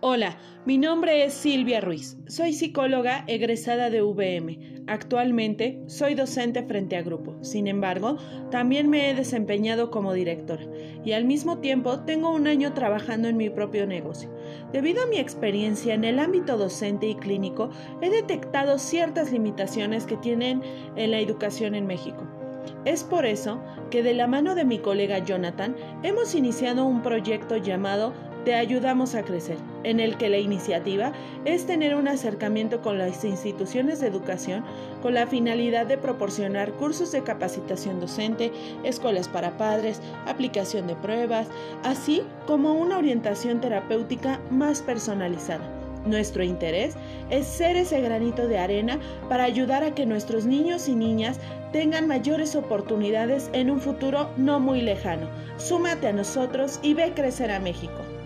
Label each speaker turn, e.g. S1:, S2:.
S1: Hola, mi nombre es Silvia Ruiz. Soy psicóloga egresada de VM. Actualmente soy docente frente a grupo. Sin embargo, también me he desempeñado como directora y al mismo tiempo tengo un año trabajando en mi propio negocio. Debido a mi experiencia en el ámbito docente y clínico, he detectado ciertas limitaciones que tienen en la educación en México. Es por eso que de la mano de mi colega Jonathan hemos iniciado un proyecto llamado te ayudamos a crecer, en el que la iniciativa es tener un acercamiento con las instituciones de educación con la finalidad de proporcionar cursos de capacitación docente, escuelas para padres, aplicación de pruebas, así como una orientación terapéutica más personalizada. Nuestro interés es ser ese granito de arena para ayudar a que nuestros niños y niñas tengan mayores oportunidades en un futuro no muy lejano. Súmate a nosotros y ve crecer a México.